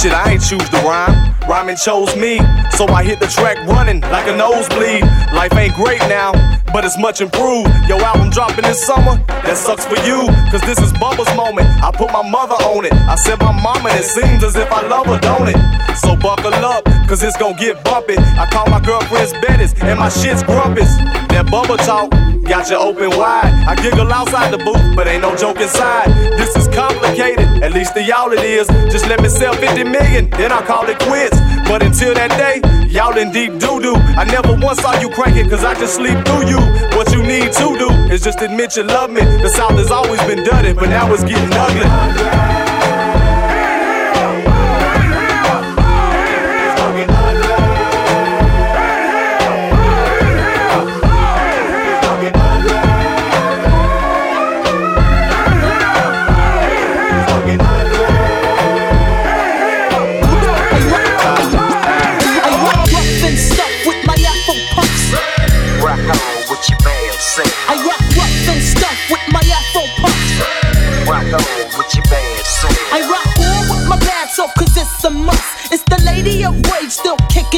Shit, I ain't choose the rhyme. Rhyming chose me, so I hit the track running like a nosebleed. Life ain't great now, but it's much improved. Yo, album dropping this summer, that sucks for you, cause this is Bubba's moment. I put my mother on it. I said my mama, it seems as if I love her, don't it? So buckle up, cause it's gonna get bumpy. I call my girlfriend's Bettis, and my shit's grumpus. That Bubba talk got you open wide. I giggle outside the booth, but ain't no joke inside. This is complicated, at least to y'all it is. Just let me sell 50 million, then I'll call it quits. But until that day, y'all in deep doo doo. I never once saw you cranking, cause I just sleep through you. What you need to do is just admit you love me. The South has always been dirty, but now it's getting ugly.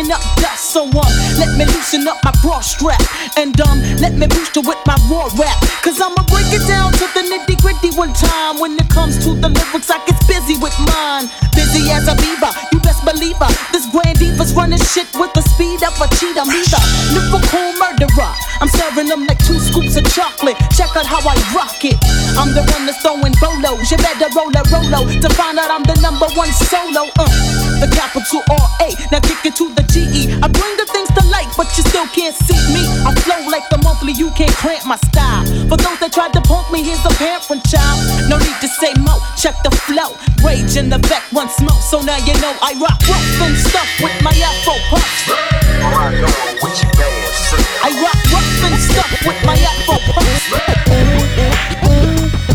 Kicking up dust. So let me loosen up my bra strap. And um, let me boost her with my raw rap. Cause I'ma break it down to the nitty gritty one time. When it comes to the lyrics, I get busy with mine. Busy as a beaver, you best believe her. This grand diva's running shit with the speed of a cheetah. Me the lyrical murderer. I'm serving them like two scoops of chocolate. Check out how I rock it. I'm the one that's throwing bolos. You better roll a rolo to find out I'm the number one solo. Uh, the capital R A. Now kick it to the you still can't see me. I flow like the monthly, you can't cramp my style. For those that tried to punk me, here's a parent child. No need to say mo, check the flow. Rage in the back, one smoke, so now you know I rock rough and stuff with my Afro puffs. Rock on with your band. I rock rough and stuff with my Afro puffs.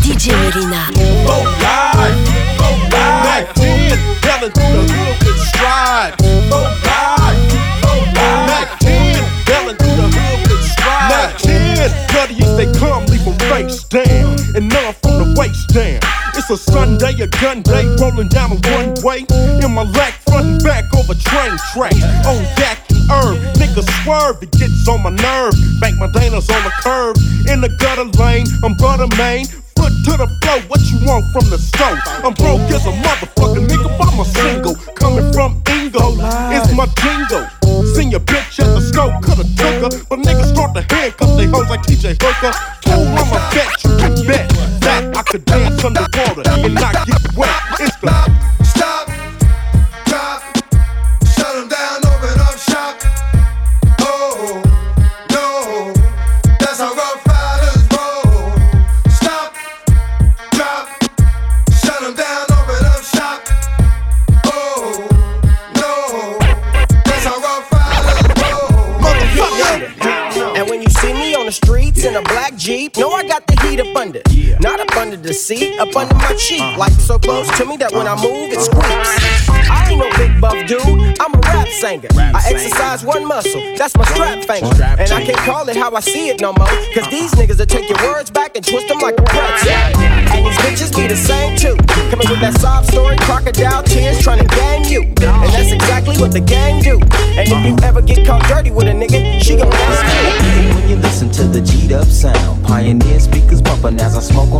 DJ Melyna. Go live, go live. Mac 10, yelling through the down. It's a Sunday, a gun day, rolling down a one way. In my lack, front back over train tracks. On deck and herb, niggas swerve, it gets on my nerve. Bank my Danas on the curb. In the gutter lane, I'm butter main. Foot to the floor, what you want from the stove? I'm broke as a motherfucker, nigga, but I'm a single. Coming from Ingo, it's my jingle. Seen your bitch at the scope, coulda took her. But niggas start to handcuff they hoes like TJ Hooker. Told I'm a bet, you can bet that I could dance underwater. And not Not up under the seat, up under my cheek. Like so close to me that when I move, it squeaks. I ain't no big buff dude, I'm a rap singer. I exercise one muscle, that's my strap finger. And I can't call it how I see it no more. Cause these niggas will take your words back and twist them like a pretzel. And these bitches be the same too. Coming with that sob story, crocodile tears, trying to gang you. And that's exactly what the gang do. And if you ever get caught dirty with a nigga, she gon' ask you. When you listen to the G'd up sound, Pioneer speakers bumping as I smoke on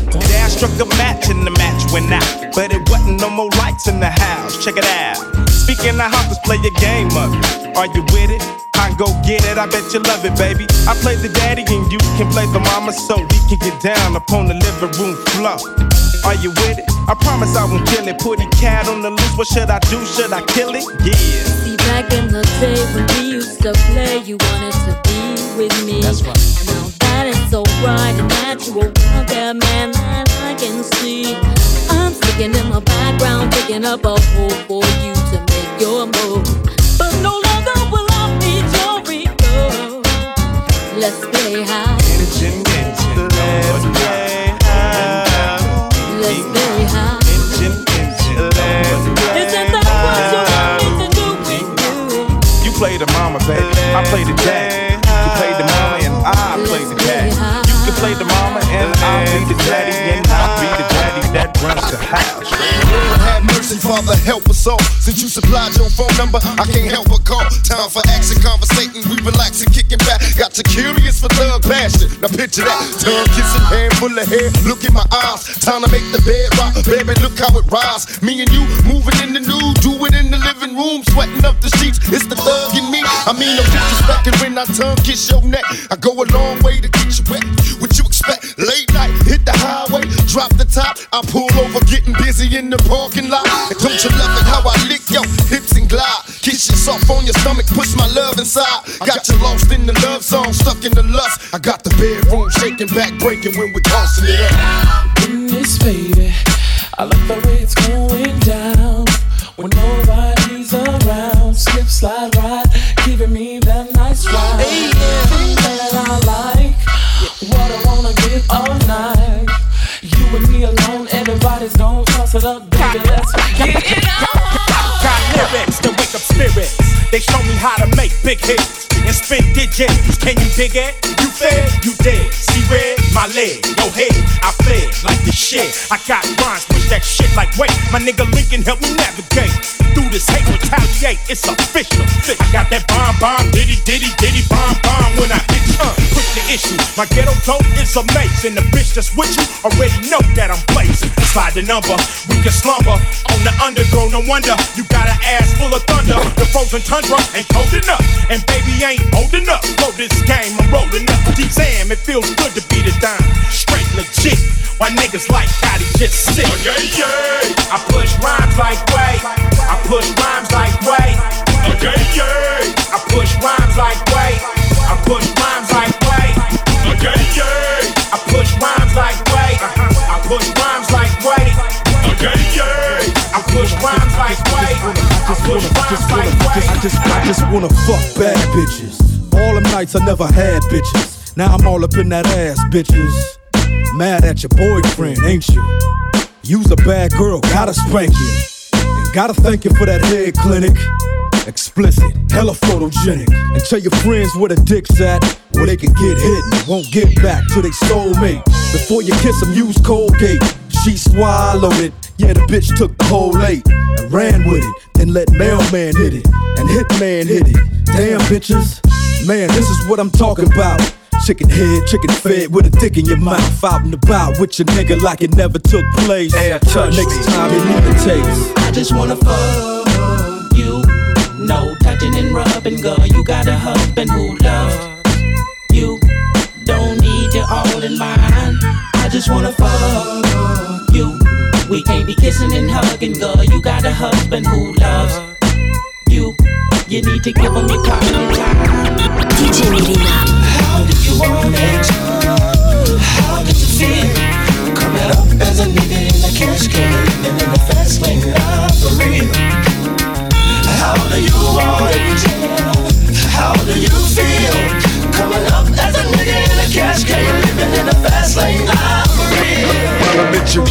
Dad struck a match and the match went out. But it wasn't no more lights in the house. Check it out. Speaking of house, let's play a game of. Are you with it? I can go get it, I bet you love it, baby. I play the daddy and you can play the mama so we can get down upon the living room floor. Are you with it? I promise I won't kill it. Put a cat on the loose. What should I do? Should I kill it? Yeah. See, back in the day when we used to play, you wanted to be with me. That's right. Is so right and natural. Out there, man, that I can see. I'm sticking in the background, picking up a hole for you to make your move. But no longer will I be your ego. Let's play high. Engine, engine, let's play high. Let's play high. Engine, engine, let's play Isn't that what you want me to do with you? You play the mama, baby. I play the daddy. Play the mama and I'll be the daddy and I'll be the daddy that runs the house. Father, help us all. Since you supplied your phone number, I can't help but call. Time for action, conversating, we relaxing, kicking back. Got you curious for thug passion. Now picture that, tongue kissing, hand full of hair. Look in my eyes, time to make the bed rock. Baby, look how it rise. Me and you moving in the nude, do it in the living room, sweating up the sheets. It's the thug in me. I mean, no disrespecting when I tongue kiss your neck. I go a long way to get you wet. What you expect? Late night, hit the highway, drop the top. I pull over, getting busy in the parking lot. And don't you love it how I lick your hips and glide? Kiss you soft on your stomach, push my love inside. Got you lost in the love song, stuck in the lust. I got the bedroom shaking, back breaking when we're tossing it up. Goodness, baby, I love the way it's going down. When nobody's around, slip, slide, ride, giving me that nice ride. Thing it up, baby. Let's get it on. Got lyrics to wake up spirits. They show me how to make big hits and spin digits. Can you dig it? You fed, you dead. See red, my leg, yo head. I fled like the shit. I got rhymes, push that shit like wait. My nigga Lincoln help me navigate through this hate, retaliate. It's official. I got that bomb, bomb, diddy, diddy, diddy, bomb, bomb. When I hit you, uh, push the issue. My ghetto dope is amazing. The bitch that's with you already know that I'm blazing. Slide the number, we can slumber on the undergo. No wonder you got an ass full of thunder. The frozen tundra ain't cold enough, and baby ain't old enough. Roll this game, I'm rolling up. Damn, it feels good to be the dime. Straight legit. Why niggas like how they just sit? Oh, yeah, yeah. I push rhymes like way. I push rhymes wanna fuck bad bitches. All them nights I never had bitches. Now I'm all up in that ass, bitches. Mad at your boyfriend, ain't you? You's a bad girl, gotta spank you. And gotta thank you for that head clinic. Explicit, hella photogenic. And tell your friends where the dick's at, where they can get hit and won't get back to they soulmate. Before you kiss them, use Colgate. She swallowed it. Yeah, the bitch took the whole eight and ran with it. Then let mailman hit it and hitman hit it. Damn bitches, man, this is what I'm talking about. Chicken head, chicken fed with a dick in your mouth. Out and about with your nigga like it never took place. Next time you need the taste. I just wanna fuck you. No touching and rubbing, girl. You got a husband who loves you. Don't need you all in mine. I just wanna fuck you. We can't be kissing and hugging, girl. You got a husband who loves you. You need to give him your time. DJ Melyna. How do you want it? How did you feel? Coming up as a nigga in a cash can, living in the fast lane, not for real. How do you want it? How do you feel? Coming up as a nigga in a cash can, living in a fast lane, for real. Elementary,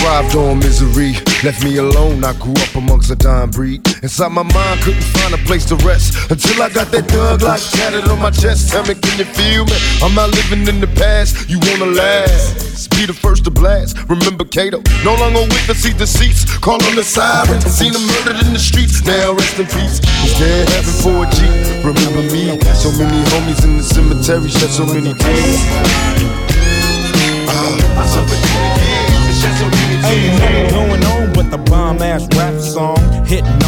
thrived on misery. Left me alone, I grew up amongst a dying breed. Inside my mind, couldn't find a place to rest. Until I got that thug like tatted on my chest. Tell me, can you feel me? I'm not living in the past, you wanna last. Be the first to blast. Remember Kato, no longer with the seat deceits. Call on the siren, seen him murdered in the streets. Now rest in peace. Was there heaven for a G? Remember me? So many homies in the cemetery, shed so many tears. Ah, Ain't nothing going on but the bomb ass rap song hitting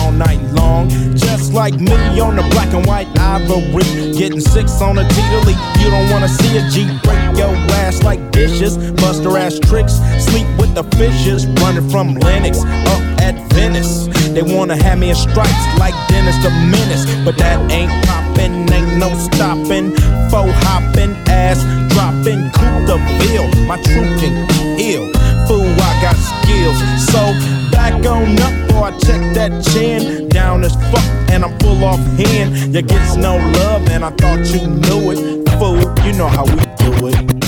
long. Just like me on the black and white ivory. Getting six on a G to. You don't wanna see a G break your ass like dishes. Buster ass tricks, sleep with the fishes. Running from Lennox up at Venice. They wanna have me in stripes like Dennis the Menace. But that ain't poppin', ain't no stopping. Faux hopping, ass dropping, coupe the bill. My truth can heal. Fool, I got So back on up before I check that chin. Down as fuck, and I'm full off hand. You gets no love, and I thought you knew it. Fool, you know how we do it.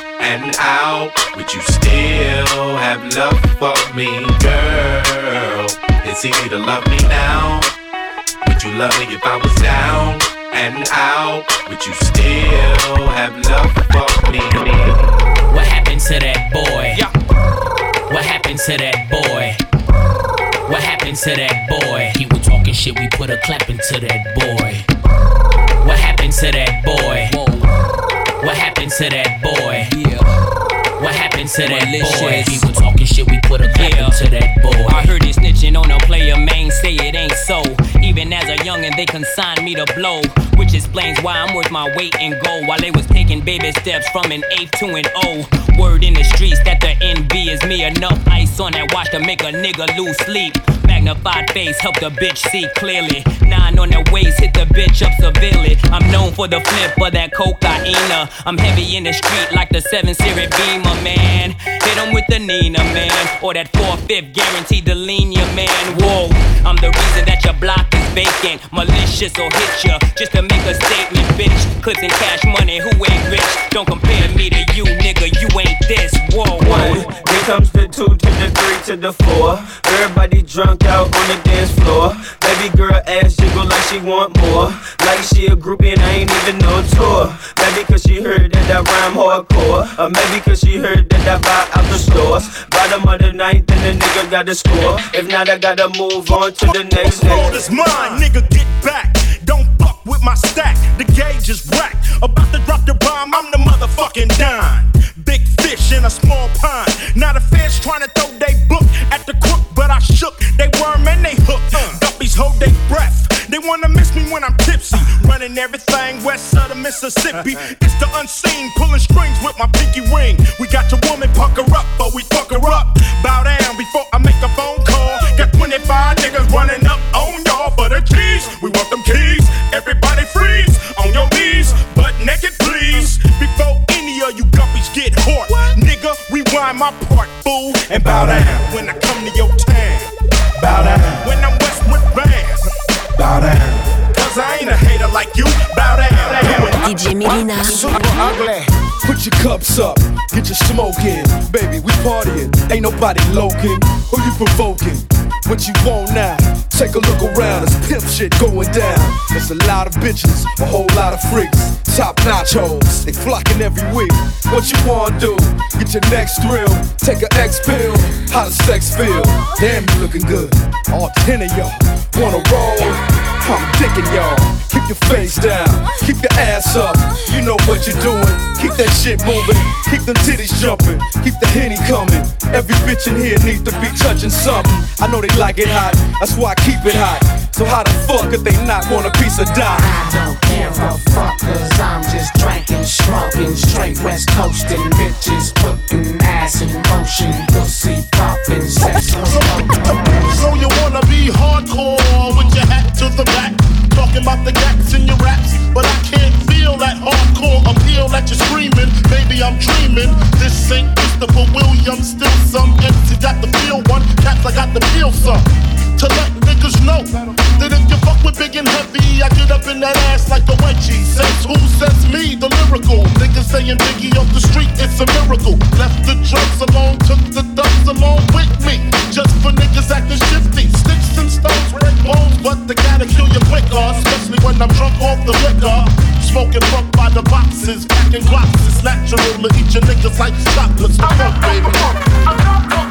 And out, would you still have love for me, girl? It's easy to love me now. Would you love me if I was down and out? Would you still have love for me? What happened to that boy? What happened to that boy? What happened to that boy? He was talking shit, we put a clap into that boy. What happened to that boy? What happened to that boy? To that boy? Was talking shit, we put a clap Yeah. into that boy. I heard they snitching on a player, man, say it ain't so. Even as a youngin', they consigned me to blow, which explains why I'm worth my weight in gold. While they was taking baby steps from an eighth to an O. Word in the streets that the NB is me enough ice on that watch to make a nigga lose sleep. Magnified face help the bitch see clearly. Nine on the waist hit the bitch up severely. I'm known for the flip of that cocaine. I'm heavy in the street like the 7 Series Beamer, man. Hit 'em with the Nina, man. Or that 4-5 guaranteed to lean you, man. Whoa, I'm the reason that your block is vacant. Malicious or hit ya just to make a statement, bitch. Clips and cash money, who ain't rich? Don't compare me to you, nigga. You ain't this. Whoa, One, here comes the two to the three to the four. Everybody drunk out on the dance floor. Baby girl ass like she want more. Like she a groupie and I ain't even no tour. Maybe cause she heard that I rhyme hardcore. Or maybe cause she heard that I buy out the stores. Bottom of the ninth and the nigga got to score. If not, I gotta move on to the next next. is mine, nigga, get back. Don't fuck with my stack, the gauge is whack. About to drop the bomb, I'm the motherfucking dime. Big fish in a small pond. Not a fish trying to throw they book at the crook, but I shook. They worm and they hook. Guppies hold they breath. Wanna miss me when I'm tipsy. Running everything west of the Mississippi. It's the unseen, pulling strings with my pinky ring. We got your woman pucker up, but we fuck her up. Bow down before I make a phone call. Got 25 niggas running up on y'all for the keys. We want them keys. Everybody freeze on your knees, butt naked, please. Before any of you guppies get hurt, nigga, rewind my part, fool, and bow down when I Put your cups up, get your smoke in. Baby, we partying, ain't nobody loking. Who you provoking? What you want now? Take a look around, it's pimp shit going down. There's a lot of bitches, a whole lot of freaks. Top nachos, they flocking every week. What you wanna do? Get your next thrill, take a X pill. How does sex feel? Damn, you looking good. All ten of y'all wanna roll. I'm digging y'all. Keep your face down, keep your ass up. You know what you're doing. Keep that shit moving, keep them titties jumping, keep the henny coming. Every bitch in here needs to be touching something. I know they like it hot, that's why I keep it hot. So how the fuck if they not want a piece of dime? I don't give a fuck, cause I'm just drinking, smoking, straight west coasting, bitches putting ass in motion, pussy popping, sex So you wanna be hardcore with your hat to the back, talking about the gaps in your raps, but I can't feel that hardcore appeal that you're screaming. Maybe I'm dreaming. This ain't Christopher Williams, still some MC got the feel one, caps I got the feel some. To let niggas know that if you fuck with big and heavy, I get up in that ass like a wedgie. Says who says me, the lyrical. Niggas saying Biggie off the street, it's a miracle. Left the drugs alone, took the dubs along with me. Just for niggas acting shifty. Sticks and stones break bones, but they gotta kill you quicker. Especially when I'm drunk off the liquor. Smoking funk by the boxes, packing glocks. It's natural to eat your niggas like chocolates. The funk, baby.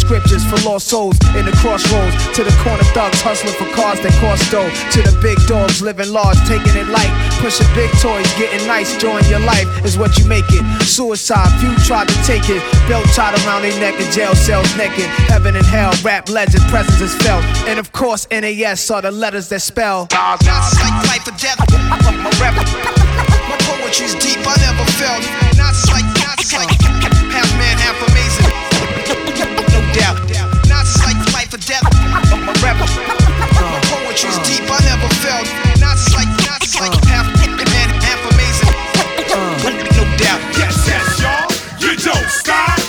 scriptures for lost souls in the crossroads. To the corner thugs hustling for cars that cost dough. To the big dogs living large, taking it light. Pushing big toys, getting nice. Join your life is what you make it. Suicide, few tried to take it. Belt tied around their neck in jail cells naked. Heaven and hell, rap legend, presence is felt. And of course, NAS are the letters that spell. Life or death. My poetry's deep, I never felt. Not not half man, half amazing. Doubt. Not like life or death. My rap, my poetry's deep, I never felt. Not like, not like half man, half amazing. No doubt. Yes, yes, y'all. You don't stop.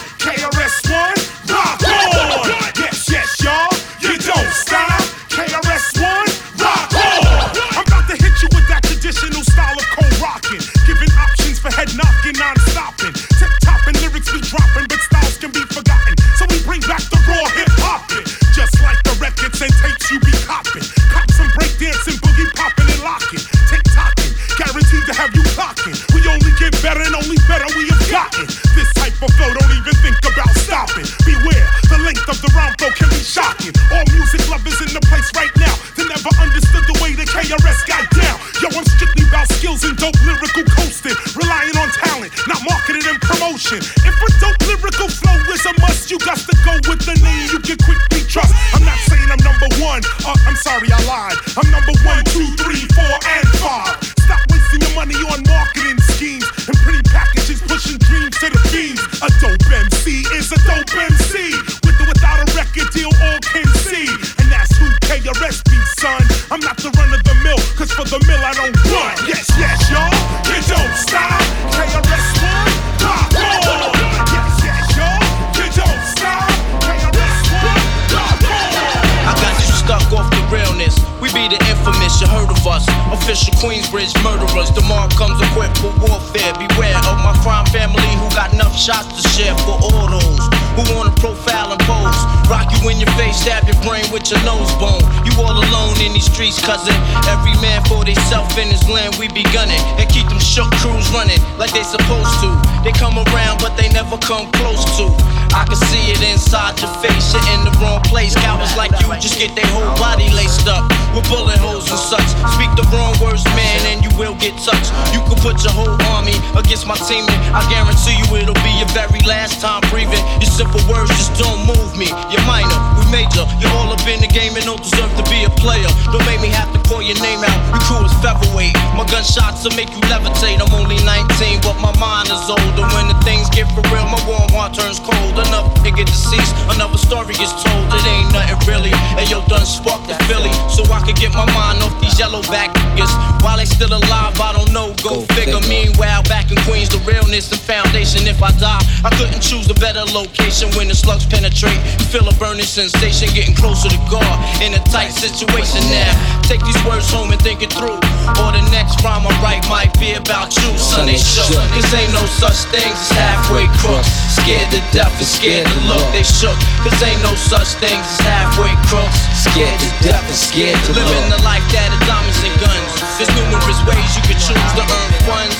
With your nose bone. You all alone in these streets, cousin. Every man for theyself in his land, we be gunning. And keep them shook crews running like they supposed to. They come around, but they never come close to. I can see it inside your face, you're in the wrong place. Cowards like you just get their whole body laced up with bullet holes and such. Speak the wrong words, man, and you will get touched. You can put your whole army against my team, and I guarantee you it'll be your very last time breathing. Your simple words just don't move me. You're minor, we major. You're all up in the game and don't deserve to be a player. Don't make me have call your name out. Your crew is featherweight. My gunshots will make you levitate. I'm only 19, but my mind is older. When the things get for real, my warm heart turns cold. Enough nigga deceased, another story is told. It ain't nothing really. And yo, done sparked the Philly, so I could get my mind off these yellow back niggas. While they still alive, I don't know. Go, figure. Meanwhile, back in Queens, the realness and foundation. If I die, I couldn't choose a better location when the slugs penetrate. Feel a burning sensation, getting closer to God in a tight situation now. Take these words home and think it through. Or the next rhyme I write might be about you, son. They shook. Cause ain't no such things as halfway crooks. Scared to death and scared to look. They shook. Cause ain't no such things as halfway crooks. Scared to death and scared to look. Living the life that is diamonds and guns. There's numerous ways you can choose to earn funds.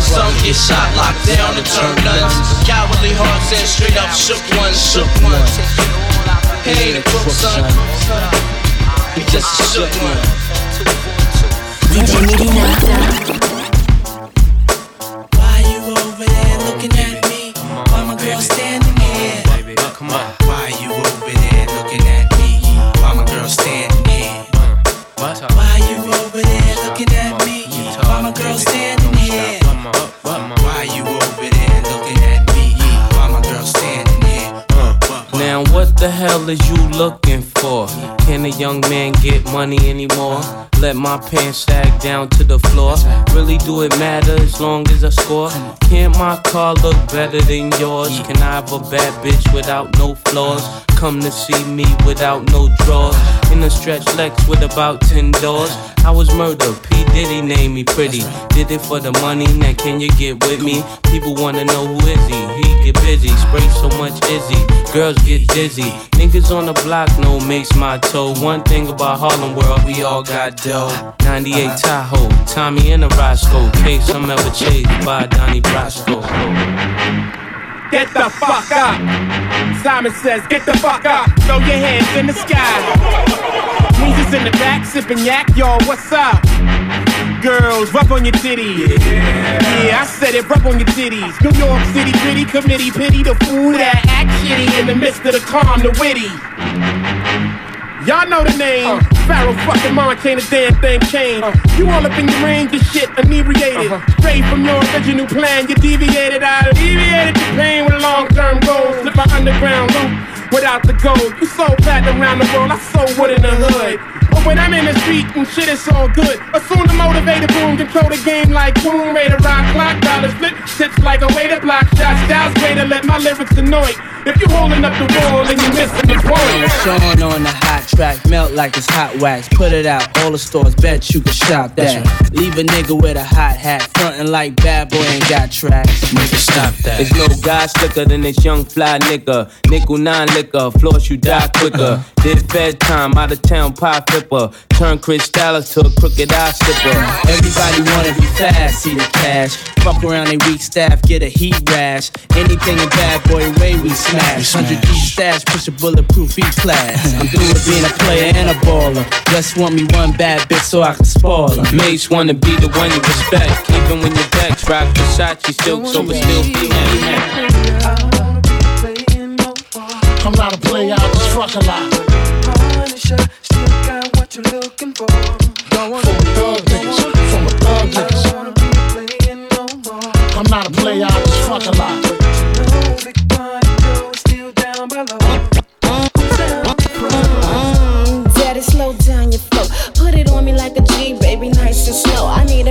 Some get shot, locked down, and turn nuns. Cowardly hearts and straight up shook ones, shook ones. He ain't a crook, son. He just a shook one. DJ Melyna. Why you over there looking at me? Why my girl standing here? Come on. The hell is you looking for? Can a young man get money anymore? Let my pants sag down to the floor. Really, do it matter as long as I score? Can't my car look better than yours? Can I have a bad bitch without no flaws? Come to see me without no drawers. In a stretch Lex with about 10 doors. I was murdered. P. Diddy named me pretty. Did it for the money. Now can you get with me? People wanna know who is he. He get busy. Spray so much izzy. Girls get dizzy. Niggas on the block no makes my toe. One thing about Harlem World, we all got dough. 98 uh-huh. Tahoe. Tommy and a Roscoe. Case I'm ever chased by Donnie Brasco. Get the fuck up. Simon says, get the fuck up. Throw your hands in the sky. Weezer's in the back, sipping yak. y'all, what's up? Girls, rub on your titties. Yeah, I said it, rub on your titties. New York City gritty committee, pity the fool that act shitty in the midst of the calm, the witty. Y'all know the name. Uh-huh. Pharaoh fucking Montana, damn thing changed. Uh-huh. You all up in your range of shit, inebriated. Uh-huh. Straight from your original plan, you deviated. I alleviated your pain with long term goals. Slip my underground loop without the gold. You so fat around the world, I so wood in the hood. But when I'm in the street and shit, it's all good. Assume the motivated boom, control the game like Tomb Raider, rock clock, dollars flip, tips like a way to block shots. Styles way to let my lyrics annoy. If you holding up the wall and you missing the point. Sean on the hot track, melt like it's hot wax. Put it out, all the stores, bet you can shop that. Leave a nigga with a hot hat, frontin' like bad boy ain't got tracks. Nigga, stop that. There's no guy slicker than this young fly nigga. Nickel nine liquor, floss you die quicker. Uh-huh. Did fed time, out of town pie flipper. Turn Chris Dallas to a crooked eye slipper. Everybody wanna be fast, see the cash. Fuck around they weak staff, get a heat rash. Anything a bad boy way we smash. 100 deep stash, push a bulletproof E class. I'm through with being a player and a baller. Just want me one bad bitch so I can spoil her. Mates wanna be the one you respect. Even when your vex, rock Versace silk, so but still female. I'm not a player, I just fuck a lot.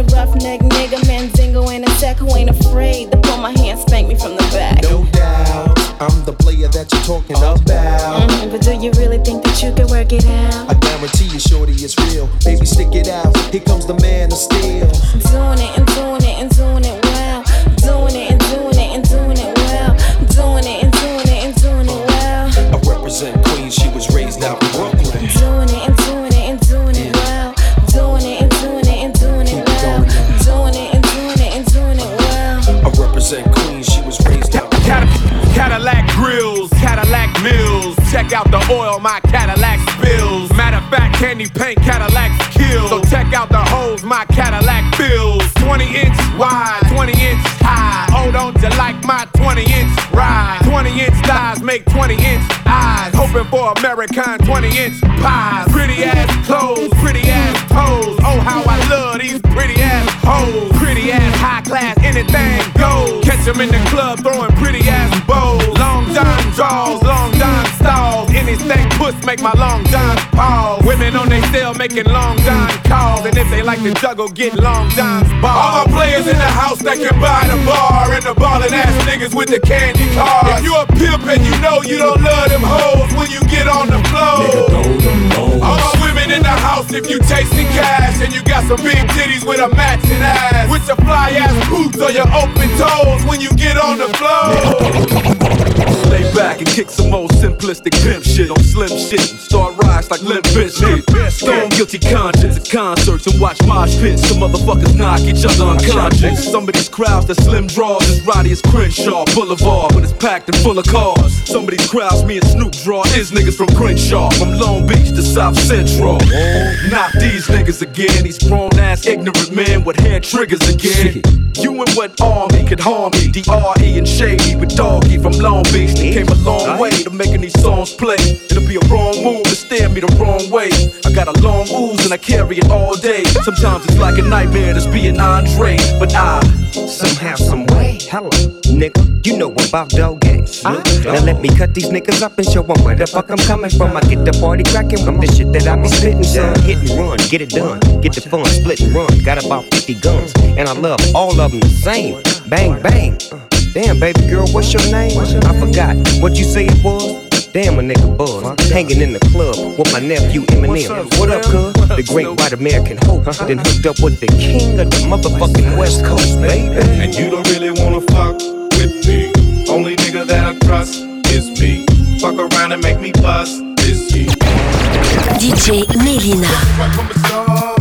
A rough neck nigga, Mandingo and a sec who ain't afraid to pull my hand, spank me from the back. No doubt, I'm the player that you're talking about. Mhm, but do you really think that you can work it out? I guarantee you, shorty, it's real. Baby, stick it out. Here comes the man of steel. I'm doing it oil my Cadillac spills. Matter of fact, candy paint Cadillac kills. So check out the holes my Cadillac fills. 20 inch wide, 20 inch high. Oh, don't you like my 20 inch ride? 20 inch thighs make 20 inch eyes. Hoping for American 20 inch pies. Pretty ass clothes, pretty ass toes. Oh, how I love these pretty ass hoes. Pretty ass high class, anything goes. Catch 'em in the club throwing pretty ass bows. Long John draws, long John stalls. Anything puss make my long John pause. Women on they cell making long John calls. And if they like to juggle, get long John's balls. All my players in the house that can buy the bar. And the ballin' ass niggas with the candy cars. If you a pimp and you know you don't love them hoes when you get on the floor. All my women in the house if you chasing cash. And you got some big titties with a matching ass. With your fly ass boots or your open toes when you get on the floor. Lay back and kick some old simplistic pimp shit on slim shit start rise like Limp Bizkit. Stone guilty conscience at concerts and watch mosh pits. Some motherfuckers knock each other unconscious. Some of these crowds that slim draws as rowdy as Crenshaw Boulevard, but it's packed and full of cars. Some of these crowds me and Snoop draw is niggas from Crenshaw, from Long Beach to South Central. Not these niggas again, these grown ass ignorant men with hair triggers again. You and what army could harm me? DRE and Shady with Doggy from Long Beach that came a long way to making these songs play. It'll be a wrong move to stare me the wrong way. I got a long ooze and I carry it all day. Sometimes it's like a nightmare just being Andre, but I somehow, some way, hello, nigga, you know about dog games. Now let me cut these niggas up and show them where the fuck I'm coming from. I get the party cracking with the shit that I be spitting, son. Hit and run, get it done, get the fun, split and run. Got about 50 guns, and I love all of them the same. Bang, bang. Damn, baby girl, what's your name? I forgot what you say it was. Damn, a nigga buzz. Hanging in the club with my nephew Eminem. What up, cuz? The great white American hope. Uh-huh. Then hooked up with the king of the motherfucking West Coast, baby. And you don't really wanna fuck with me. Only nigga that I trust is me. Fuck around and make me bust this year. DJ Melyna.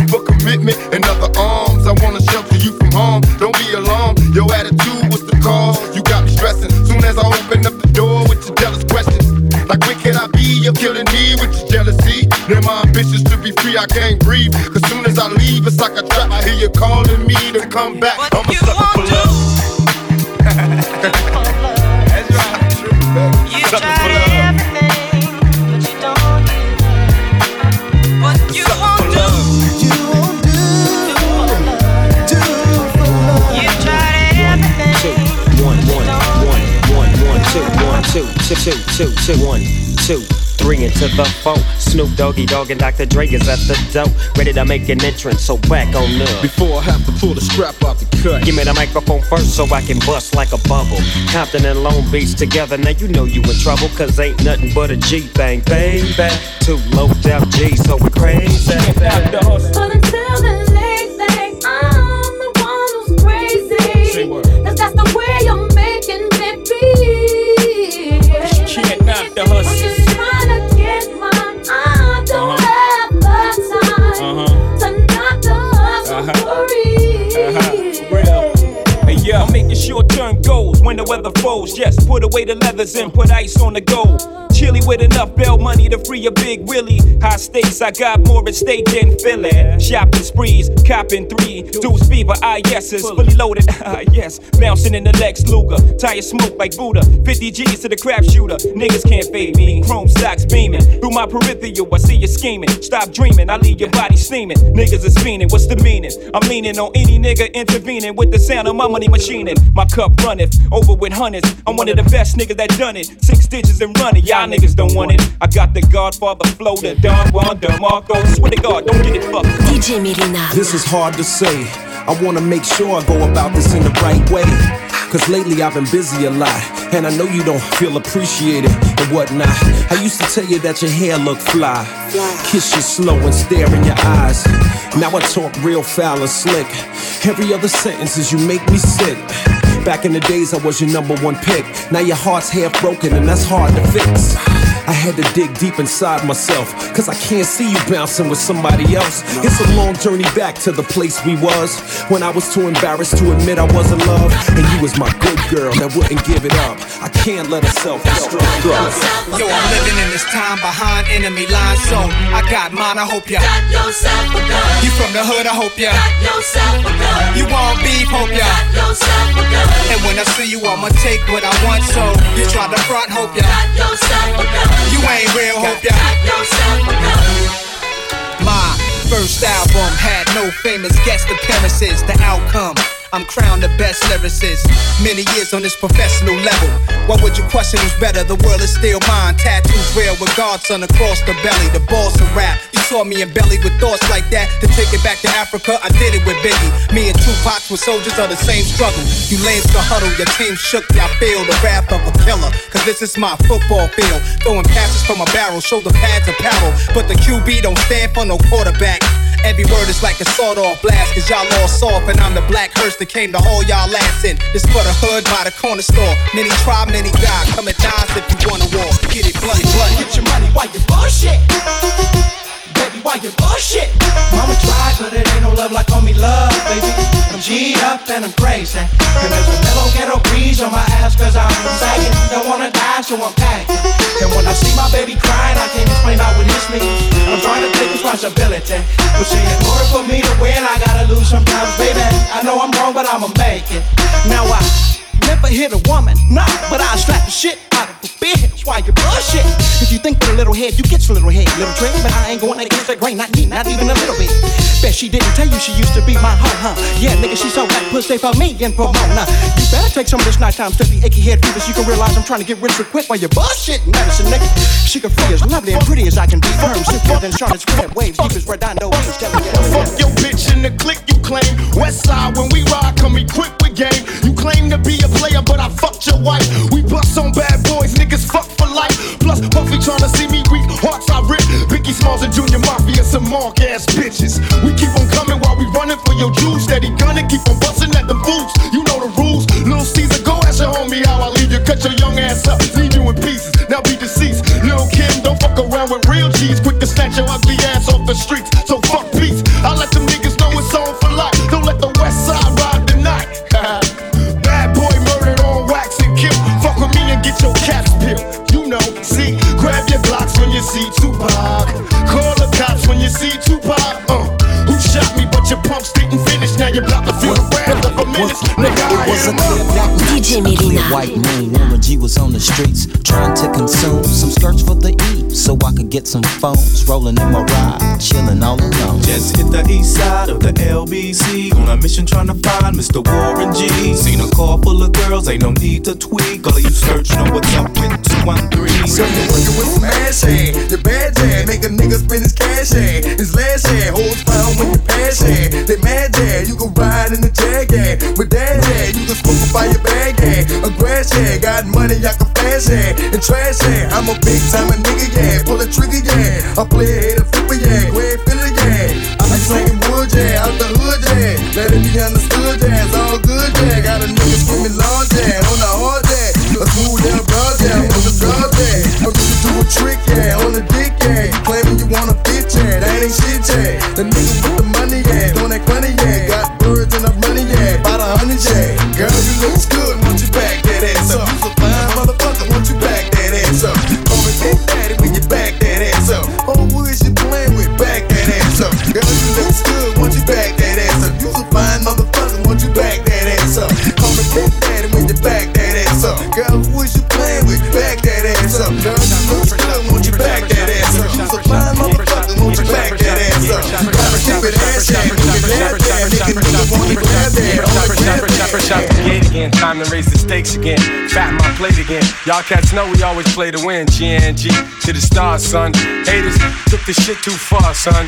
I can't breathe. Cause soon as I leave, it's like a trap. I hear you calling me to come back. I'm a sucker for love. That's right. Sucker for love. One, one, one, one, one, two, one, two, two, two, two, two, one, two, three to the four. Snoop Doggy Dogg and Dr. Dre is at the door, ready to make an entrance. So back on up. Before I have to pull the strap out the cut. Give me the microphone first so I can bust like a bubble. Compton and Long Beach together, now you know you in trouble, cause ain't nothing but a G thing, baby. Too low down G, so we crazy. But until the late thing, I'm the one who's crazy. Cause that's the way when the weather falls. Yes, put away the leathers and put ice on the gold. Chilly with enough bail money to free a big Willie. High stakes, I got more at stake than Philly. Shopping sprees, copping three. Deuce fever, ah yeses, fully loaded, ah yes. Bouncing in the Lex Luger, tire smoke like Buddha. 50 G's to the crap shooter. Niggas can't fade me. Chrome stocks beaming. Through my peripheral, I see you scheming. Stop dreaming, I leave your body steaming. Niggas is fiending, what's the meaning? I'm leaning on any nigga intervening with the sound of my money machining. My cup runneth over with hundreds. I'm one of the best niggas that done it. Six digits and running, y'all niggas don't want it. I got the Godfather flow, the Don Juan DeMarco. Swear to God, don't get it fucked. DJ Melyna. This is hard to say. I wanna make sure I go about this in the right way. Cause lately I've been busy a lot. And I know you don't feel appreciated and whatnot. I used to tell you that your hair looked fly. Kiss you slow and stare in your eyes. Now I talk real foul and slick. Every other sentence is you make me sick. Back in the days, I was your number one pick. Now your heart's half broken, and that's hard to fix. I had to dig deep inside myself, cause I can't see you bouncing with somebody else. It's a long journey back to the place we was when I was too embarrassed to admit I was in love. And you was my good girl that wouldn't give it up. I can't let her self destruct. Yo, I'm living in this time behind enemy lines, so I got mine. I hope ya Got yourself a gun. You from the hood, I hope ya Got yourself a gun. You want beef, hope ya Got yourself a gun. And when I see you, I'ma take what I want. So you try to front, hope ya Got yourself a gun. You ain't real, hope ya Got yourself. My first album had no famous guest appearances. The outcome. I'm crowned the best lyricist. Many years on this professional level. What would you question who's better? The world is still mine. Tattoos real with Godson across the belly. The boss of rap. You saw me in belly with thoughts like that. To take it back to Africa, I did it with Biggie. Me and Tupac were soldiers of the same struggle. You lames the huddle, your team shook, y'all feel the wrath of a killer. Cause this is my football field. Throwing passes from a barrel, shoulder pads apparel. But the QB don't stand for no quarterback. Every word is like a sawed off blast, cause y'all all soft, and I'm the black hearse that came to haul y'all ass in. This for the hood by the corner store. Many try, many die. Come and dance if you wanna walk. Get it blunt, blunt. Get your money while you bullshit. Baby, why you bullshit? Mama tried, but it ain't no love like homie love, baby. The G up and I'm crazy. And there's a mellow ghetto breeze on my ass cause I'm sagging. Don't wanna die, so I'm packing. And when I see my baby crying, I can't explain out what this means. I'm trying to take responsibility. But see, in order for me to win, I gotta lose sometimes, baby. I know I'm wrong, but I'ma make it. Now I never hit a woman, nah, but I slap the shit out of a bitch. Why you bullshit? If you think with a little head, you get your little head, little trick. But I ain't going against that grain, not me, not even a little bit. She didn't tell you she used to be my hoe, huh? Yeah, nigga, she so black pussy for me and Pomona. You better take some of this nighttime stuffy, achy head fever you can realize I'm trying to get rich real quick while you're bullshit medicine, nigga. She can free as lovely and pretty as I can be. Firm, simpler than Charlotte's red waves, deep as Redondo waves. Fuck your bitch in the click you claim. West side when we ride, come equipped with game. You claim to be a player, but I fucked your wife. We bust on bad boys, niggas fuck for life. Plus, Puffy to see me Biggie Smalls and Junior Mafia, some mark ass bitches. We keep on coming while we running for your juice. Steady gunning, keep on busting at them fools. You know the rules. Little Caesar, go ask your homie how I leave you. Cut your young ass up, leave you in pieces. Now be deceased. Lil Kim, don't fuck around with real cheese. Quick to snatch your ugly ass off the streets. See Tupac. Wrath of a menace. Nigga, I was a am clear black DJ Melyna. White moon, Warren G was on the streets trying to consume some skirts for the E, so I could get some phones. Rolling in my ride, chilling all alone. Just hit the east side of the LBC on a mission trying to find Mr. Warren G. Seen a car full of girls, ain't no need to tweak. All of you search know what's up with 213. So you working with some ass hand, your bad jam, make a nigga spend his cash hand, his last hand, holds found when you pass hand. They mad jam, you can ride in the jag hand, with that hand, you can smoke a fire bag hand, a got money I can fast hand, and trash hand. I'm a big time a nigga yeah, pull a trigger yeah, I play a hater flipper yeah, go ahead fill it yeah. I be slanging wood yeah, out the hood yeah, let it be understood yeah, it's all good yeah. Got a nigga screaming long yeah, on the hard yeah, a smooth down broad yeah, on the drug yeah. I'm just do a trick yeah, raise again. Fatten my plate again. Y'all cats know we always play to win. GNG to the stars, son. Haters took this shit too far, son.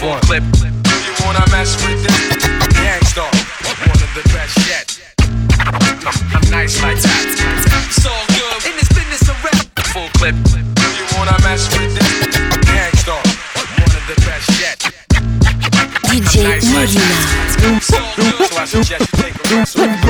one. Clip. You wanna mess with that? Gang Starr, one of the best yet. I'm nice like that. It's all good in this business of rap. Full clip. Do you wanna mess with that? DJ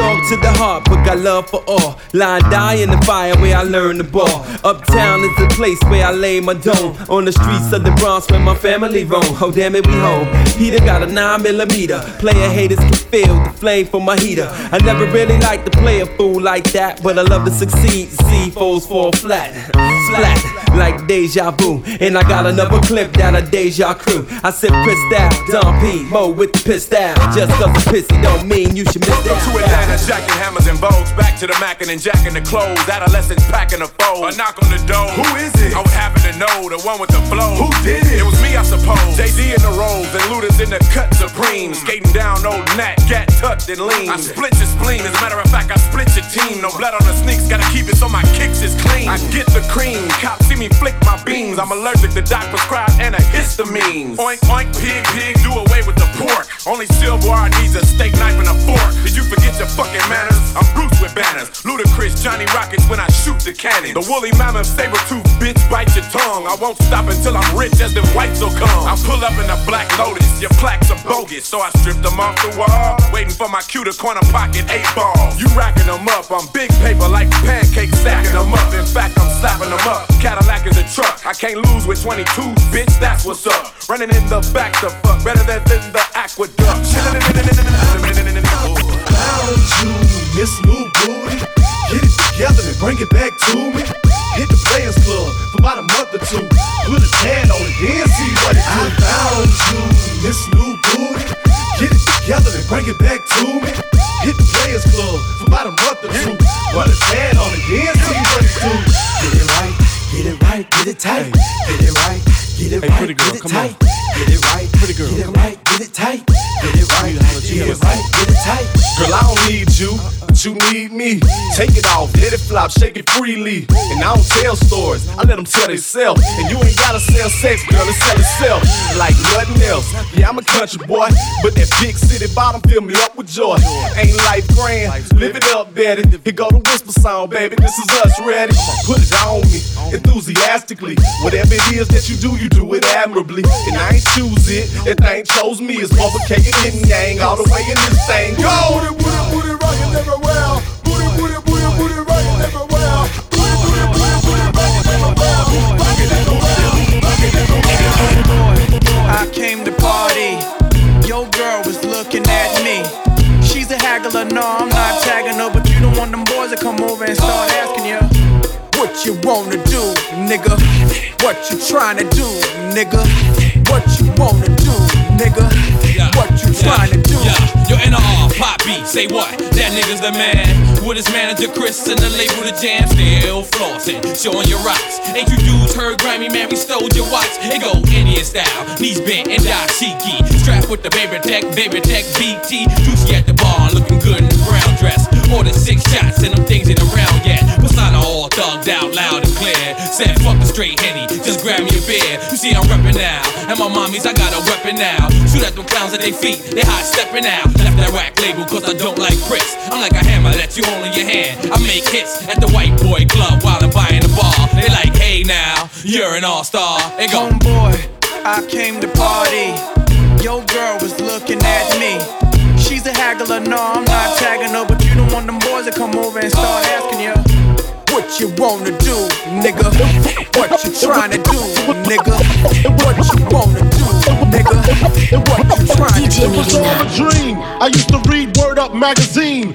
York to the heart, but got love for all. Line die in the fire where I learned the ball. Uptown is the place where I lay my dome. On the streets of the Bronx where my family roam. Oh damn it, we home. Peter got a 9 millimeter. Player haters can feel the flame from my heater. I never really liked to play a fool like that, but I love to succeed. See foes fall flat, flat like deja vu. And I got another clip down a deja crew. I said pissed out, Don P, Mo with the pissed out. Just cause I'm pissy don't mean you should miss Welcome that. to Atlanta, jacking hammers and bows. Back to the mackin' and jacking the clothes. Adolescents packing the foes. A knock on the door. Who is it? I would happen to know the one with the flow. Who did it? It was me, I suppose. JD in the rolls and Luda in the cut supreme. Hmm. Skating down old Nat, gat tucked and lean. I split your spleen. As a matter of fact, I split your team. No blood on the sneaks, gotta keep it so my kicks is clean. I get the cream. Cops see me flick my beams. I'm allergic to doc prescribed antihistamines. Oink, oink, pig, pig, do away with the pork. Only silverware needs a steak knife and a fork. Did you forget your fucking manners? I'm Bruce with banners. Ludacris, Johnny Rockets when I shoot the cannon. The woolly mammoth saber tooth bitch bite your tongue. I won't stop until I'm rich as the whites will come. I pull up in a black lotus, your plaques are bogus. So I stripped them off the wall, waiting for my cue to corner pocket eight ball. You racking them up, I'm big paper like pancakes stacking them up. In fact, I'm slapping them up. Cadillac is a truck. I can't lose with 22, bitch, that's what's up. Running in the back to fuck, better than, than the aqueduct. Found you, Miss New Booty. Get it together and bring it back to me. Hit the Players Club for about a month or two. Put a tan on it, then see what it do. I found you, Miss New Booty. Get it together and bring it back to me. Hit the Players Club for about a month or two. Put a tan on it, then see what it do. Get it right, get it right, get it tight. Get it right, get it Hey, right, pretty girl, get it on. tight. Get it right, Pretty girl, get it right, get it tight. Get it right, get it right, get it tight. Girl, I don't need you, but you need me. Take it off, let it flop, shake it freely. And I don't tell stories, I let them tell themselves. And you ain't gotta sell sex, girl, it sell itself like nothing else. Yeah, I'm a country boy, but that big city bottom fill me up with joy. Ain't life grand, live it up, Betty. Here go the whisper song, baby. This is us ready. Put it on me, enthusiastically. Whatever it is that you do, you do it admirably. And I ain't choose it, that thing chose me. It's motherfucking yin yang all the way in this thing. Go! Booty, booty, booty, rockin' everywhere. Booty, booty, booty, booty, rockin' everywhere. Booty, booty, booty, booty, rockin' everywhere. Rockin' everywhere, rockin' everywhere. I came to party. Your girl was looking at me. She's a haggler, no, I'm not tagging her, but you don't want them boys to come over and start asking you what you wanna do, nigga. What you trying to do, nigga. What you wanna do, nigga. What you trying to do. Yeah, yo, NR, Pop B, say what? That nigga's the man. With his manager Chris and the label The Jam, still flossing, showing your rocks. Ain't you dudes heard Grammy, man, we stole your watch. It go Indian style, knees bent and dashiki. Strapped with the baby tech, baby tech BT. Juicy at the bar, looking good in the brown dress. More than six shots and them things ain't around yet. Persona all thugged out loud and clear. Said fuck the straight henny, just grab me a beer. You see I'm reppin' now, and my mommies I got a weapon now. Shoot at them clowns at their feet, they hot stepping out. Left that whack label cause I don't like Chris. I'm like a hammer that you hold in your hand. I make hits at the white boy club while I'm buying the bar. They like, hey now, you're an all star. They go, Homeboy, I came to party. Your girl was looking at me. She's a haggler, no, I'm not tagging her, but you don't want them boys to come over and start asking you what you wanna do, nigga. What you trying to do, nigga. What you wanna do, nigga. What you trying to It was all a dream. I used to read Word Up magazine.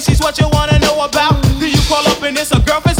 She's what you wanna know about. Do you call up and it's a girlfriend's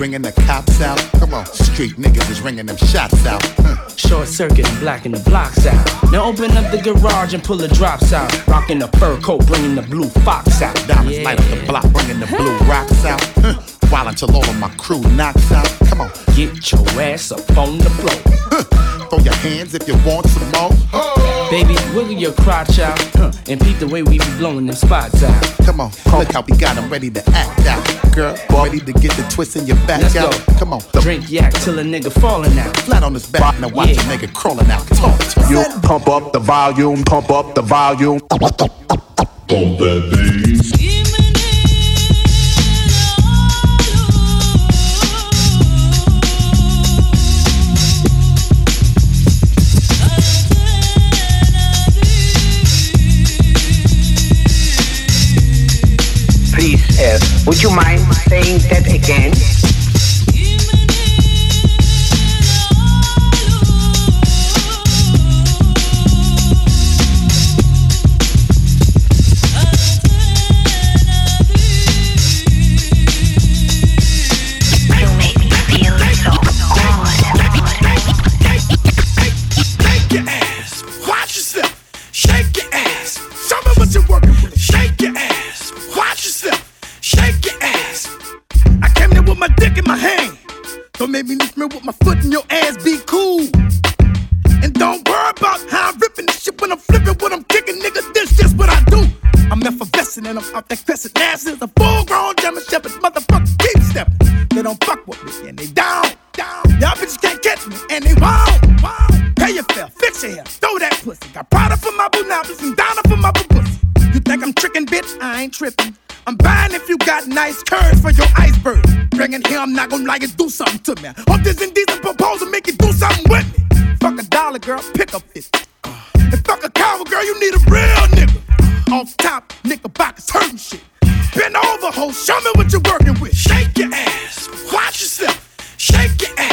bringing the cops out. Come on, street niggas is ringing them shots out. Hmm. Short circuit and blacking the blocks out. Now open up the garage and pull the drops out. Rocking the fur coat, bringing the blue fox out. Diamonds light up the block, bringing the blue rocks out. Huh. While until all of my crew knocks out. Come on, get your ass up on the floor. Huh. Throw your hands if you want some more. Baby, wiggle your crotch out huh, and peep the way we be blowing them spots out. Come on, look how we got 'em ready to act out. Girl, ready to get the twist in your back Let's out. go. Come on, Drink yak till a nigga falling out. flat on his back. Now watch Yeah. a nigga crawling out. Talk to me. You pump up the volume, pump up the volume. Pump that bass. Would you mind saying that again? Like it, do something to me. Hope this indecent proposal make you do something with me. Fuck a dollar, girl, pick up 50. Uh, and fuck a coward, girl, you need a real nigga. Off top, knickerbockers hurting shit. Bend over, ho, show me what you're working with. Shake your ass, watch yourself. Shake your ass.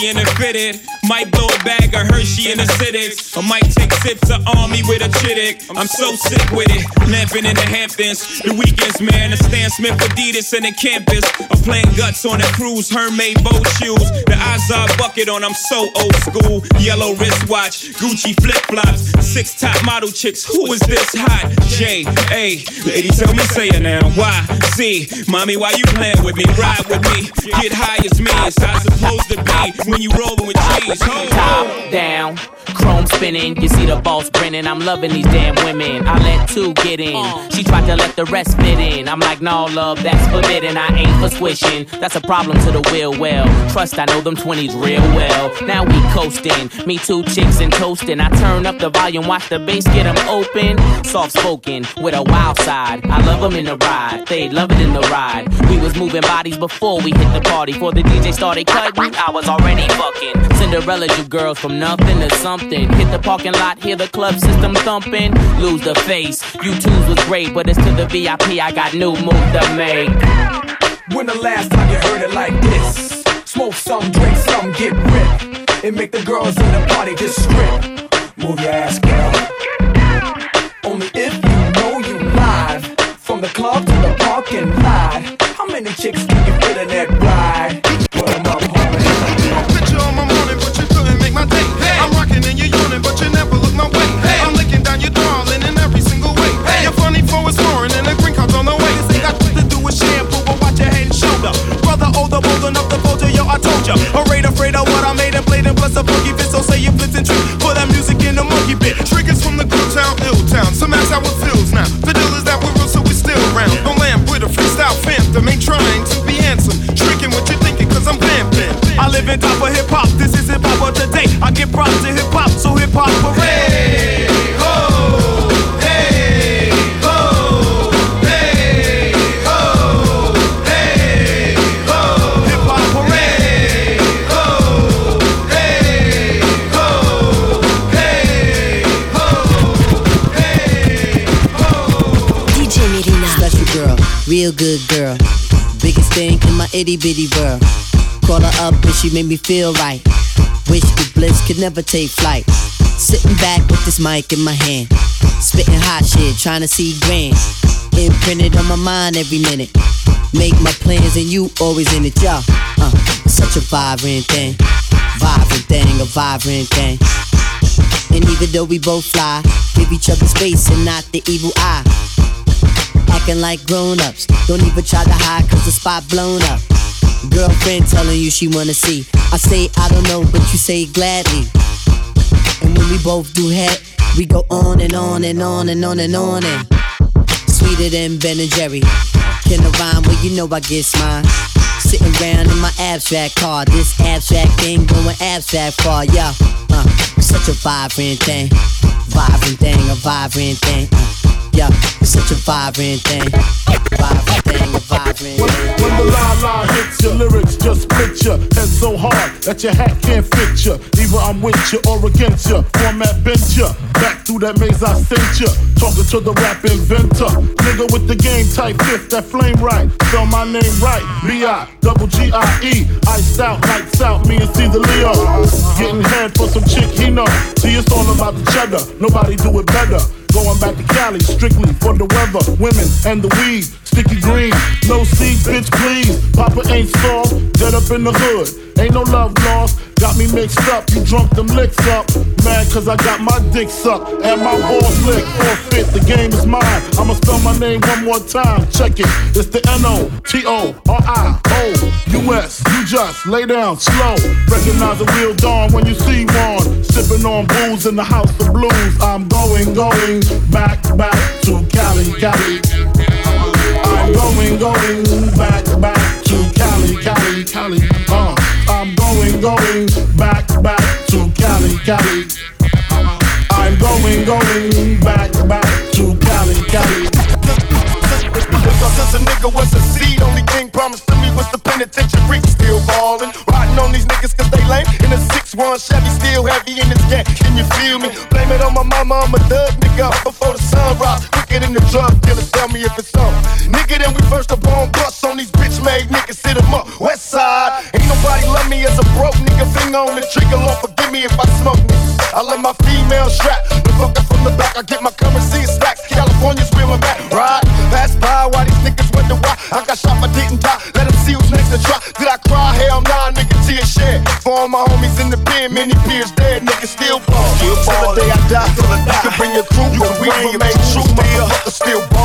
Throwback and fitted. Might blow a bag of Hershey in the Civics. Or might take sips of Army with a chittick. I'm so sick with it. Lamping in the Hamptons. The weekends, man. The Stan Smith Adidas and the campus. I'm playing guts on a cruise. Hermaid boat shoes. The Azar bucket on. I'm so old school. Yellow wristwatch. Gucci flip flops. Six top model chicks. Who is this hot? J A. Lady, tell me, say it now. Why? See, mommy, why you playing with me? Ride with me. Get high as me. It's it's supposed to be when you rollin' with G's. Top down, chrome spinning. You see the boss grinning. I'm loving these damn women. I let two get in. She tried to let the rest fit in. I'm like, no, love, that's forbidden. I ain't for swishing. That's a problem to the will. Well, trust I know them 20s real well. Now we coasting. Me two chicks and toasting. I turn up the volume, watch the bass get them open. Soft spoken with a wild side. I love them in the ride. They love it in the ride. We was moving bodies before we hit the party. Before the DJ started cutting, I was already fucking. Cinderella, you girls from nothing to something. Hit the parking lot, hear the club system thumping. Lose the face. You twos was great, but it's to the VIP. I got new move to make. When the last time you heard it like this? Smoke some, drink some, get ripped. It make the girls in the party just strip. Move your ass, girl. Only if you know you live. From the club to the parking lot. How many chicks can you fit in that ride? Ya. Good girl. Biggest thing in my itty bitty world. Call her up and she made me feel right. Wish the bliss could never take flight. Sitting back with this mic in my hand. Spitting hot shit, trying to see grand. Imprinted on my mind every minute. Make my plans and you always in it, y'all. Uh, such a vibrant thing. Vibrant thing, a vibrant thing. And even though we both fly, give each other space and not the evil eye. Acting like grown ups, don't even try to hide cause the spot blown up. Girlfriend telling you she wanna see. I say I don't know, but you say gladly. And when we both do head, we go on and on and on and on and on and sweeter than Ben and Jerry. Can I rhyme? Well, you know I get mine. Sitting round in my abstract car. This abstract thing going abstract far, yeah. Uh, such a vibrant thing. Vibrant thing, a vibrant thing. Uh, it's such a vibrant thing. Vibrant thing, vibrant thing. When the la la hits your lyrics, just picture head so hard that your hat can't fit you. Either I'm with you or against you. Format bent you. Back through that maze I sent you. Talking to the rap inventor. Nigga with the game type fifth, that flame right. Spell my name right. B-I, double G-I-E. Iced out, lights out, me and see the Leo. Getting head for some chick he know. See, it's all about the cheddar. Nobody do it better. Going back to Cali, strictly for the weather, women, and the weed. Sticky green, no seeds, bitch, please. Papa ain't soft, dead up in the hood. Ain't no love lost, got me mixed up. You drunk them licks up. Mad cause I got my dick sucked and my balls licked. Forfeit, the game is mine. I'ma spell my name one more time. Check it, it's the N O T O R I O U S. You just lay down slow. Recognize a real dawn when you see one. Sipping on booze in the house of blues. I'm going, going back, back to Cali, Cali. I'm going, going back, back to Cali, Cali, Cali. Uh, I'm going, going back, back to Cali, Cali. I'm going, going back, back to Cali, Cali. Since a nigga was a seed, only thing promised to me was the penitentiary. Still ballin', riding on these niggas cause they lame. In a 6-1 Chevy, still heavy in this gang. Can you feel me? Blame it on my mama, I'm a thug nigga. Before the sunrise, quicker than the drug dealer. Tell me if it's on. Nigga, then we first up on bus on these bitch made niggas. Sit 'em up, west side. Me as a broke nigga. Finger on the trigger, Lord forgive me if I smoke niggas. I let my female strap. The fucker from the back, I get my currency in stacks. California's where I'm at. Ride, pass by, why these niggas wonder why I got shot but didn't die. Let them see who's next to try. Did I cry? Hell nah, nigga, tear shed. For all my homies in the pen, many peers dead, nigga still ball. Still ball. Till the day I die, till the day. You can bring your crew, but we remain true, motherfucker still ball.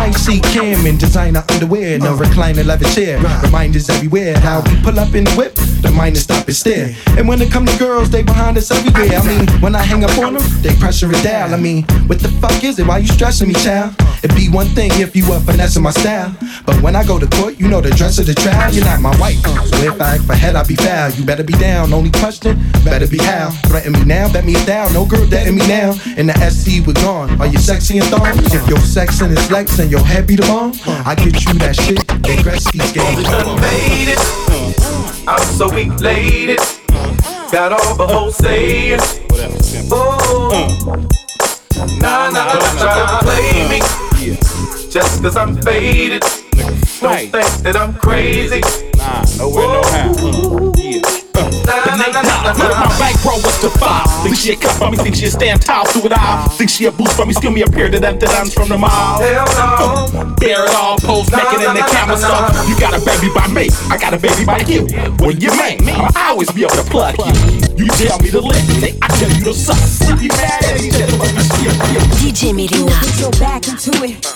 Might see Kim in designer underwear a recliner leather chair. Reminders everywhere how we pull up in the whip, the mind to stop and stare. And when it come to girls, they behind us everywhere. I mean, when I hang up on them, they pressure it down. I mean, what the fuck is it? Why you stressing me, child? It'd be one thing if you were finessing my style. But when I go to court, you know the dress of the trial. You're not my wife. So if I act for head, I'll be foul. You better be down. Only question, better be how. Threaten me now, bet me down. No girl dating me now. In the SC, we're gone. Are you sexy and thong? If your sex and it's legs and your head be the bomb, I get you that shit. That Gretzky's game. it. I'm so elated. Got all the whole saying. Oh, nah, nah, nah, try to play me. Just cause I'm faded. Don't think that I'm crazy. Nah, nowhere, no how. The name top, look my bankroll was the five. Think she a cut for me, think she a stand tall to it all. Think she a boost for me, skill me a pair to them to dance from the mall. Hell no. Bear it all, pose naked in the camera stuff. You got a baby by me, I got a baby by you. When you man, I'ma always be able to plug you. You tell me to lick, I tell you to suck. You mad at each other, but you still DJ Melyna. Put your back into it.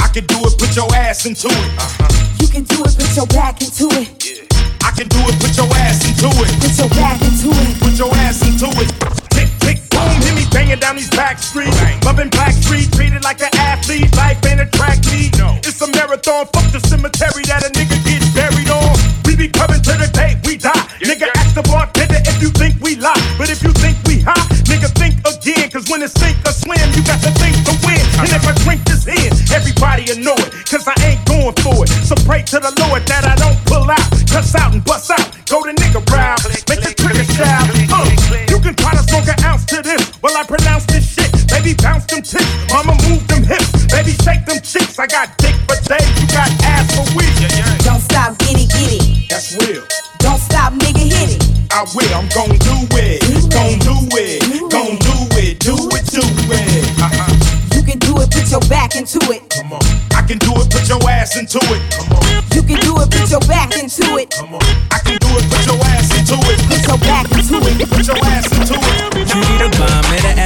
I can do it, put your ass into it. You can do it, put your back into it. I can do it, put your ass into it. Put your back into it. Put your ass into it. Tick, tick, boom, hit me banging down these back streets. Loving black street, treated like an athlete. Life ain't a track meet. It's a marathon, fuck the cemetery that a nigga gets buried on. We be coming to the day we die. nigga, ask the bartender if you think we lie. But if you think we high, nigga, think again. Cause when it's sink or swim, you got to think to win. And if I drink this in, everybody will know it. Cause I ain't going for it. So pray to the Lord that I don't pull out. Cuss out and bust out. Go the nigga round. Make the trigger shout. Uh, you can try to smoke an ounce to this. Well, I pronounce this shit. Baby, bounce them tits. Mama, move them hips. Baby, shake them cheeks. I got dick for days. You got ass for weeks. Don't stop, get it, get it. That's real. Don't stop, nigga, hit it. I will. I'm gon' do it. Gon' do it. Gon' do it. Do it. Do it. Uh-huh. You can do it, put your back into it. Come on. Ass into it. Come on. You can do it, put your back into it. Come on. I can do it. Put your ass into it. Put your back into it. Put your ass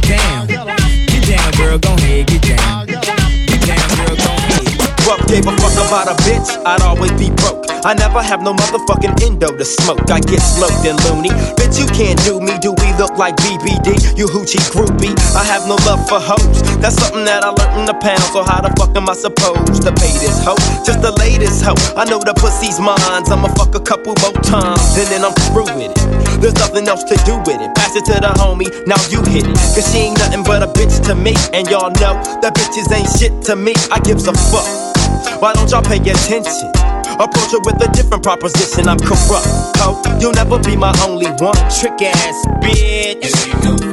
down. Get about a bitch, I'd always be broke. I never have no motherfucking endo to smoke. I get smoked and loony. Bitch, you can't do me. Do we look like BBD? You hoochie groupie. I have no love for hoes. That's something that I learned in the pound. So how the fuck am I supposed to pay this hoe? Just the latest hoe. I know the pussy's mine. I'ma fuck a couple more times and then I'm through with it. There's nothing else to do with it. Pass it to the homie. Now you hit it. Cause she ain't nothing but a bitch to me. And y'all know that bitches ain't shit to me. I gives a fuck. Why don't y'all pay attention? Approach her with a different proposition. I'm corrupt, ho. You'll never be my only one. Trick ass bitch.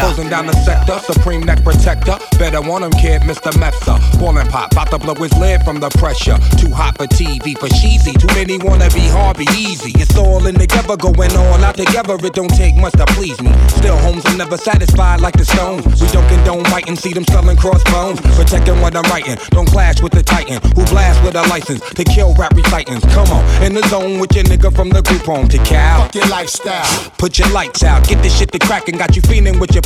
Closing down the sector, supreme neck protector. Better want him, kid, Mr. Mepsa. Ballin' pop, about to blow his lid from the pressure. Too hot for TV, for cheesy. Too many wanna be hard, be easy. It's all in together, going all out together. It don't take much to please me. Still, homes are never satisfied like the stones. We don't condone biting, see them selling crossbones. Protecting what I'm writing, don't clash with the titan who blast with a license to kill rap recitants. Come on, in the zone with your nigga from the group home to Cal. Fuck your lifestyle. Put your lights out, get this shit to crackin', got you feeling with your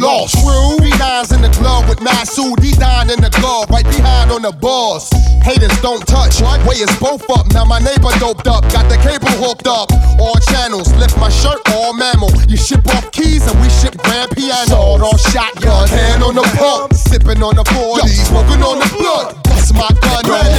lost. True, B9's in the club with Masu, D9 in the glove, right behind on the balls. Haters don't touch, way is both up. Now my neighbor doped up, got the cable hooked up. All channels, lift my shirt, all mammal. You ship off keys and we ship grand piano. Sword on shotgun, hand on the pump, sipping on the 40, smoking on the blood. That's my gun,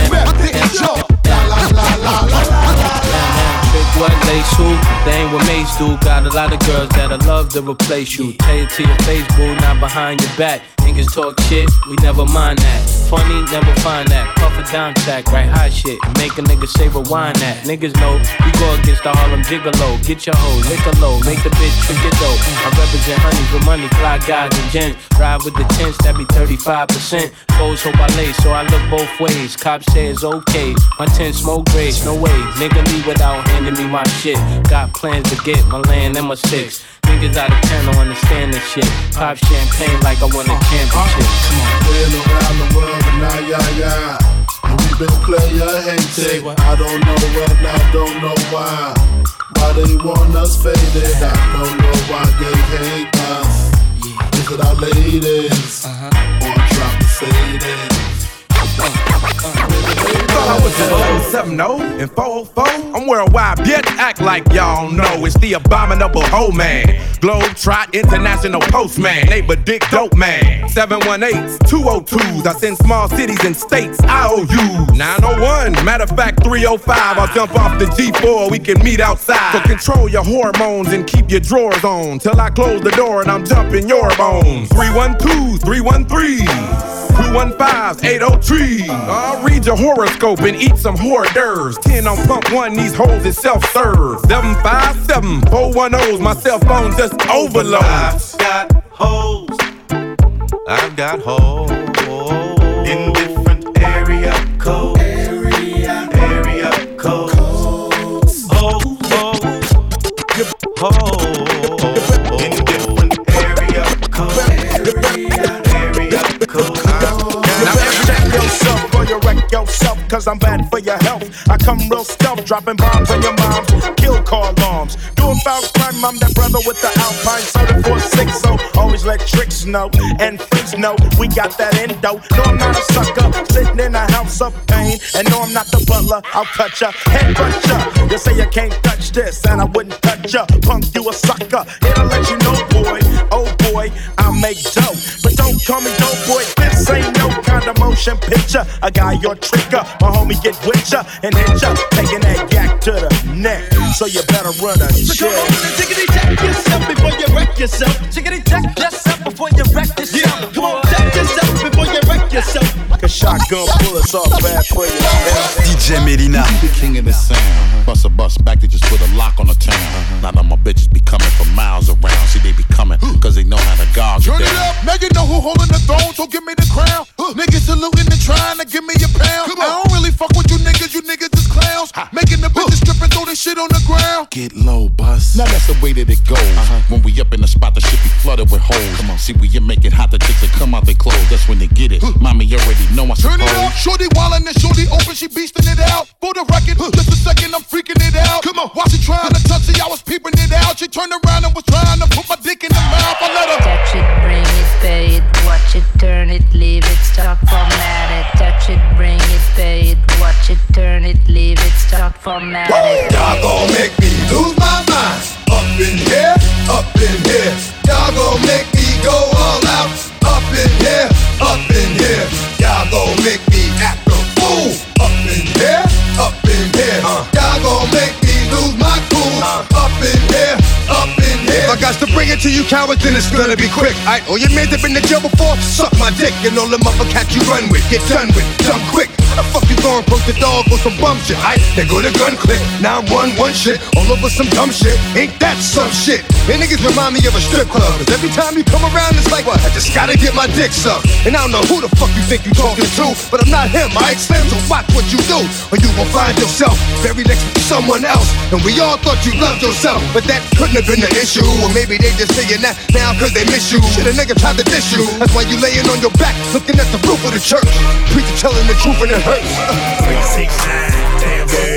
ain't what mates do. Got a lot of girls that'll love to replace you. Tell it to your face, boo, not behind your back. Niggas talk shit, we never mind that. Funny, never find that. Puff a dime sack, write hot shit. Make a nigga say rewind that. Niggas know we go against the Harlem Gigolo. Get your hoe, lick a low, make the bitch trick it dope. I represent honeys with money, fly guys and gents. Ride with the tents, that be 35%. Foes hope I lay, so I look both ways. Cops say it's okay. My tent smoke grace, no way. Nigga leave without handing me my shit. Got plans to get my land and my sticks. Niggas out of town don't understand this shit. Pop champagne like I won a championship. Come on. Been around the world and now, yeah, yeah. And we been player hating. I don't know what, I don't know why. Why they want us faded? I don't know why they hate us. Is it our ladies? Uh-huh. Or drop the faded? Thought I was in 070 and 404. I'm worldwide, bitch. Act like y'all know it's the abominable hoe man. Globe Trot International Postman. Neighbor Dick Dope Man. 718s, 202s. I send small cities and states. I owe you 901. Matter of fact, 305. I'll jump off the G4. We can meet outside. So control your hormones and keep your drawers on. Till I close the door and I'm jumping your bones. 312s, 313s. 215s, 803. I'll read your horoscope and eat some hors d'oeuvres. 10 on pump one, these hoes is self serve. 757 410s, my cell phone just overloads. I've got hoes. I've got hoes. In different area codes. Area, area codes. Oh, oh. Hoes, hoes. Hoes. Yourself, cause I'm bad for your health. I come real stealth, dropping bombs on your moms, kill car alarms. Doing foul crime, I'm that brother with the Alpine soda so oh, always let tricks know and freaks know we got that endo. No, I'm not a sucker, sitting in a house of pain, and no, I'm not the butler. I'll cut ya, head cut ya. You say you can't touch this, and I wouldn't touch ya. Punk, you a sucker. It'll let you know, boy. Oh make dope, but don't call me dope boy. This ain't no kind of motion picture. I got your trigger, my homie get with ya and hit ya, taking that yak to the neck. So you better run a So come check. on and tickety check yourself before you wreck yourself. Tickety check yourself before you wreck yourself. Yeah, Come on, yourself. Cause shotgun bullets are bad for you. DJ Melyna. The king of the sound. Uh-huh. Bust a bus back, they just put a lock on the town. Uh-huh. Now that my bitches be coming from miles around. See, they be coming, cause they know how to guard Turn it up, now you know who holding the throne, so give me the crown. Niggas saluting and trying to give me a pound. I don't really fuck with you niggas, you niggas is clowns. Making the bitches strip and throw this shit on the ground. Get low, bus. Now that's the way that it goes. Uh-huh. When we up in the spot, the shit be flooded with holes. Come on. See, we you make it hot, the chicks that come out they clothes. That's when they get it. Mommy already know I Turn it suppose. up, shorty wildin' and shorty open, she beastin' it out. For the record, just a second, I'm freaking it out. Come on, while she trying to touch it, I was peeping it out. She turned around and was trying to put my dick in the mouth. I let her Touch it, bring it, pay it, watch it, turn it, leave it, stop, format it. Touch it, watch it, turn it, leave it, stop, format it. Y'all gon' make me lose my mind. Up in here, up in here. Y'all gon' make to to you cowards, then it's gonna be quick. I oh, all your mans have been to jail before. Suck my dick and all them other cats you run with. Get done with, done quick. How the fuck you going post the dog on some bum shit? I they go to gun click. Now I'm one one shit all over some dumb shit. Ain't that some shit? And niggas remind me of a strip club. Cause every time you come around, it's like what? I just gotta get my dick sucked. And I don't know who the fuck you think you talking to, but I'm not him. I slim, so watch what you do, or you will find yourself very next to someone else. And we all thought you loved yourself, but that couldn't have been the issue. Or maybe they just saying that now cause they miss you. Shit, a nigga tried to diss you. That's why you laying on your back, looking at the roof of the church. Preacher telling the truth and it hurts. Six, nine, damn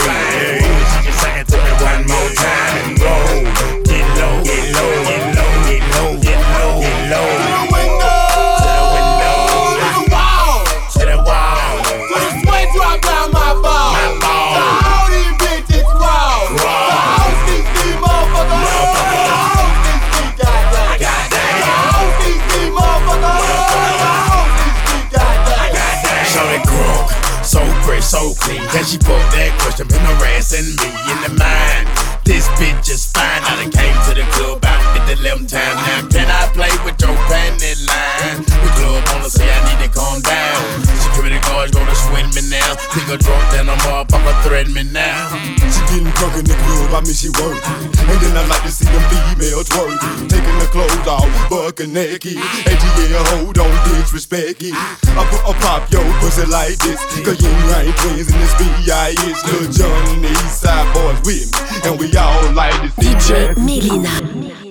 she put that question, been harassing me in the mind? This bitch is fine. I done came to the club out at the 11 time. Nigga drunk, then a motherfucker threaten me now. She getting drunk in the club, I mean she working. And then I like to see them females twerking. Taking the clothes off, bucking naked. And yeah, hold on, disrespect it. I put a pop yo pussy like this. Cause you ain't twins in this B.I.S. Lil Jon and the East Side boys with me. And we all like to see DJ Melyna.